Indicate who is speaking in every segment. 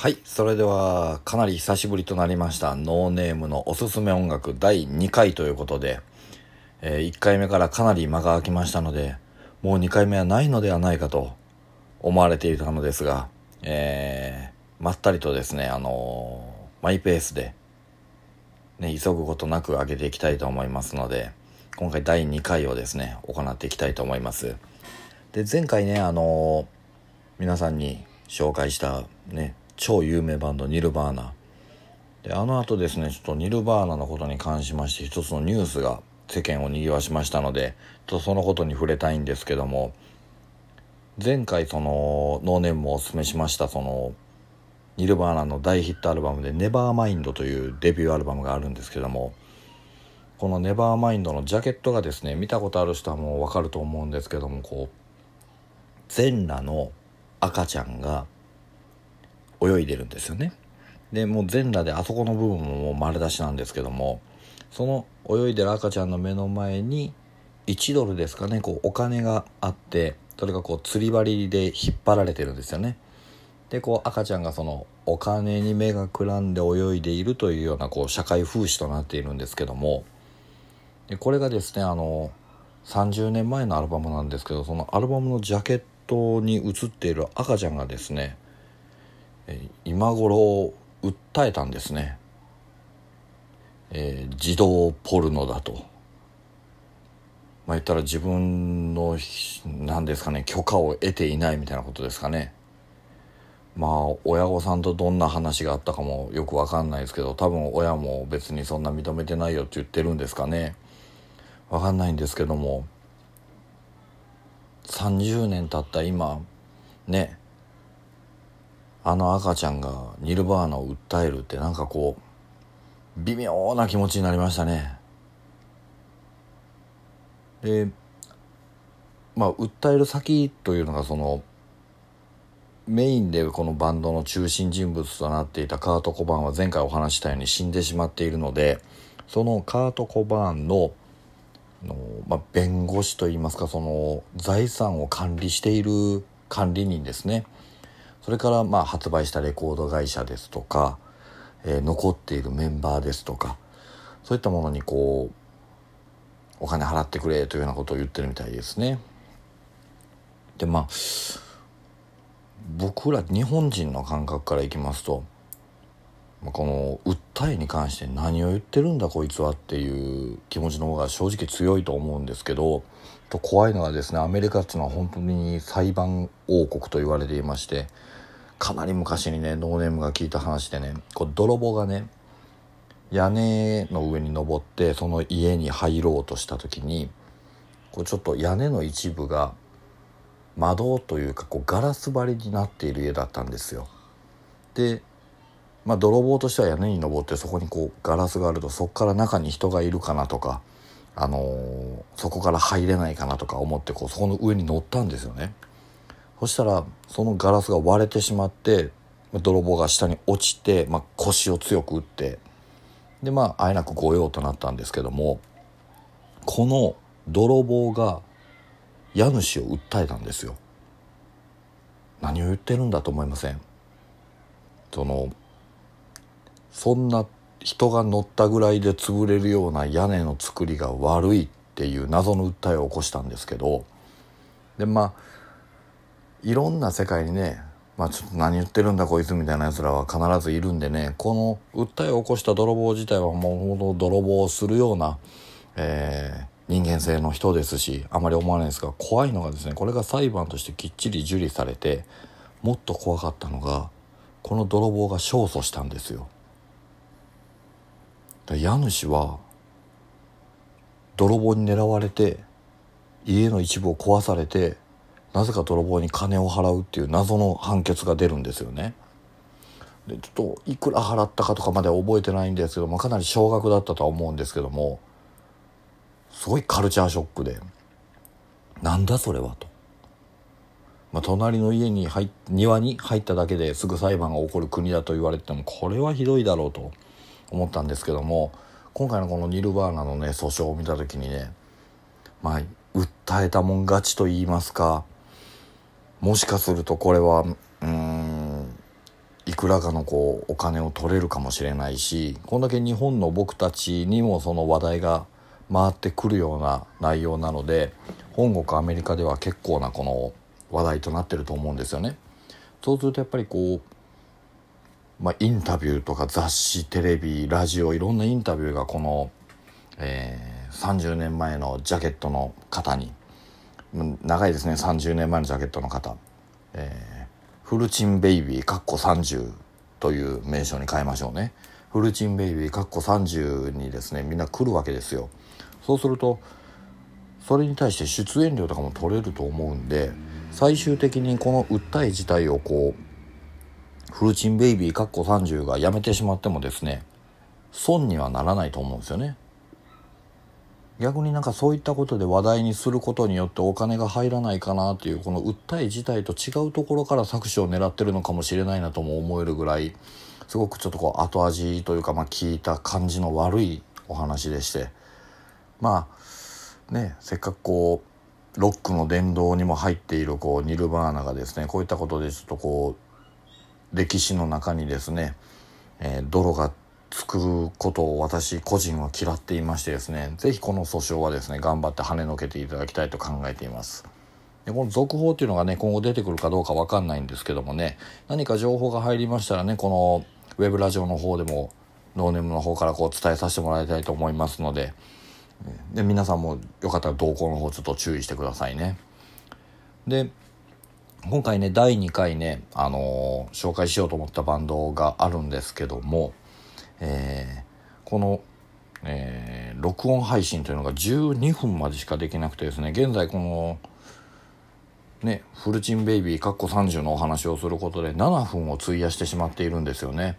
Speaker 1: はい。それでは、かなり久しぶりとなりました、ノーネームのおすすめ音楽第2回ということで、え1回目からかなり間が空きましたので、もう2回目はないのではないかと思われていたのですが、えー、まったりとですね、あのー、マイペースで、ね、急ぐことなく上げていきたいと思いますので、今回第2回をですね、行っていきたいと思います。で、前回ね、あの、皆さんに紹介したね、超有名バンドニルバーナ。であの後ですねちょっとニルバーナのことに関しまして一つのニュースが世間を賑わしましたのでとそのことに触れたいんですけども前回そのノーネームもおすすめしましたそのニルバーナの大ヒットアルバムで「ネバーマインドというデビューアルバムがあるんですけどもこの「ネバーマインドのジャケットがですね見たことある人はもう分かると思うんですけどもこう全裸の赤ちゃんが泳いでるんですよね。でもう全裸であそこの部分ももう丸出しなんですけどもその泳いでる赤ちゃんの目の前に1ドルですかねこうお金があってそれがこう釣り針で引っ張られてるんですよね。でこう赤ちゃんがそのお金に目がくらんで泳いでいるというようなこう社会風刺となっているんですけどもでこれがですねあの30年前のアルバムなんですけどそのアルバムのジャケットに写っている赤ちゃんがですね今頃訴えたんですね、えー、児童ポルノだと。まあ言ったら自分の何ですかね許可を得ていないみたいなことですかね。まあ親御さんとどんな話があったかもよく分かんないですけど多分親も別にそんな認めてないよって言ってるんですかね。分かんないんですけども30年経った今ねあの赤ちゃんがニルバーナを訴えるってなんかこう微妙な気持ちになりましたね。でまあ訴える先というのがそのメインでこのバンドの中心人物となっていたカート・コバーンは前回お話したように死んでしまっているのでそのカート・コバーンのの、まあ、弁護士といいますかその財産を管理している管理人ですね。それからまあ発売したレコード会社ですとか、えー、残っているメンバーですとかそういったものにこうお金払ってくれというようなことを言ってるみたいですね。でまあ僕ら日本人の感覚からいきますとまこの売っ訴えに関して何を言ってるんだこいつはっていう気持ちの方が正直強いと思うんですけどと怖いのはですねアメリカっていうのは本当に裁判王国と言われていましてかなり昔にねノーネームが聞いた話でねこう泥棒がね屋根の上に登ってその家に入ろうとした時にこうちょっと屋根の一部が窓というかこうガラス張りになっている家だったんですよ。でまあ泥棒としては屋根に登ってそこにこうガラスがあるとそこから中に人がいるかなとか、あのー、そこから入れないかなとか思ってこうそこの上に乗ったんですよね。そしたらそのガラスが割れてしまって泥棒が下に落ちて、まあ、腰を強く打ってでまああえなく御用となったんですけどもこの泥棒が家主を訴えたんですよ。何を言ってるんだと思いません？そのそんな人が乗ったぐらいで潰れるような屋根の作りが悪いっていう謎の訴えを起こしたんですけどでまあいろんな世界にねまあちょっと何言ってるんだこいつみたいなやつらは必ずいるんでねこの訴えを起こした泥棒自体はもう泥棒をするような、えー、人間性の人ですしあまり思わないですが怖いのがですねこれが裁判としてきっちり受理されてもっと怖かったのがこの泥棒が勝訴したんですよ。家主は泥棒に狙われて家の一部を壊されてなぜか泥棒に金を払うっていう謎の判決が出るんですよね。でちょっといくら払ったかとかまでは覚えてないんですけどもかなり少額だったとは思うんですけどもすごいカルチャーショックでなんだそれはと。まあ、隣の家に入庭に入っただけですぐ裁判が起こる国だと言われてもこれはひどいだろうと思ったんですけども今回のこのニルバーナのね訴訟を見た時にねまあ訴えたもん勝ちと言いますかもしかするとこれはうんいくくらかのこうお金を取れるかもしれないしこんだけ日本の僕たちにもその話題が回ってくるような内容なので本国アメリカでは結構なこの話題となってると思うんですよね。そうするとやっぱりこうまあ、インタビューとか雑誌テレビラジオいろんなインタビューがこの、えー、30年前のジャケットの方に長いですね。30年前のジャケットの方、えー、フルチンベイビーかっこ30という名称に変えましょうね。フルチンベイビーかっこ30にですねみんな来るわけですよ。そうするとそれに対して出演料とかも取れると思うんで最終的にこの訴え自体をこうフルチンベイビーかっこ30がやめてしまってもですね損にはならないと思うんですよね。逆になんかそういったことで話題にすることによってお金が入らないかなっていうこの訴え自体と違うところから搾取を狙ってるのかもしれないなとも思えるぐらいすごくちょっとこう後味というかまあ聞いた感じの悪いお話でして。まあねせっかくこうロックの殿堂にも入っているこうニルバーナがですねこういったことでちょっとこう歴史の中にですね、えー、泥がつくことを私個人は嫌っていましてですね是非この訴訟はですね頑張って跳ねのけていただきたいと考えています。でこの続報っていうのがね今後出てくるかどうか分かんないんですけどもね何か情報が入りましたらねこのウェブラジオの方でもノーネームの方からこう伝えさせてもらいたいと思いますのでで皆さんもよかったら動向の方ちょっと注意してくださいね。で今回ね第2回ね、あのー、紹介しようと思ったバンドがあるんですけども、えー、この、えー、録音配信というのが12分までしかできなくてですね現在このねフルチンベイビーかっこ30のお話をすることで7分を費やしてしまっているんですよね。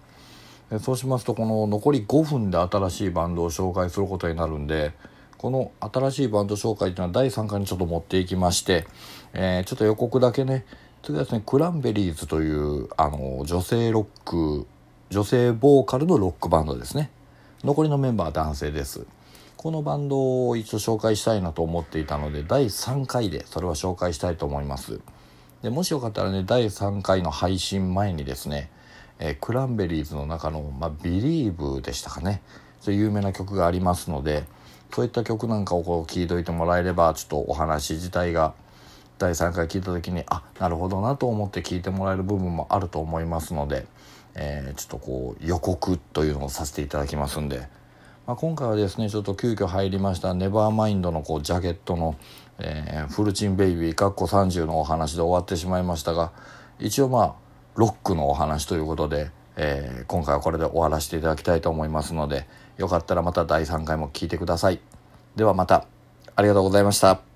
Speaker 1: そうしますとこの残り5分で新しいバンドを紹介することになるんでこの新しいバンド紹介っていうのは第3回にちょっと持っていきまして、えー、ちょっと予告だけね。次はですねクランベリーズというあの女性ロック女性ボーカルのロックバンドですね。残りのメンバーは男性です。このバンドを一応紹介したいなと思っていたので第3回でそれは紹介したいと思います。でもしよかったらね第3回の配信前にですね、えー、クランベリーズの中の、まあ、ビリーブでしたかね。そういう有名な曲がありますのでそういった曲なんかをこう聴いといてもらえればちょっとお話自体が第3回聞いた時にあなるほどなと思って聞いてもらえる部分もあると思いますので、えー、ちょっとこう予告というのをさせていただきますんで、まあ、今回はですねちょっと急遽入りました「ネバーマインドのこうジャケットの、えー、フルチンベイビー」かっこ30のお話で終わってしまいましたが一応まあロックのお話ということでえー、今回はこれで終わらせていただきたいと思いますのでよかったらまた第3回も聴いてください。ではまたありがとうございました。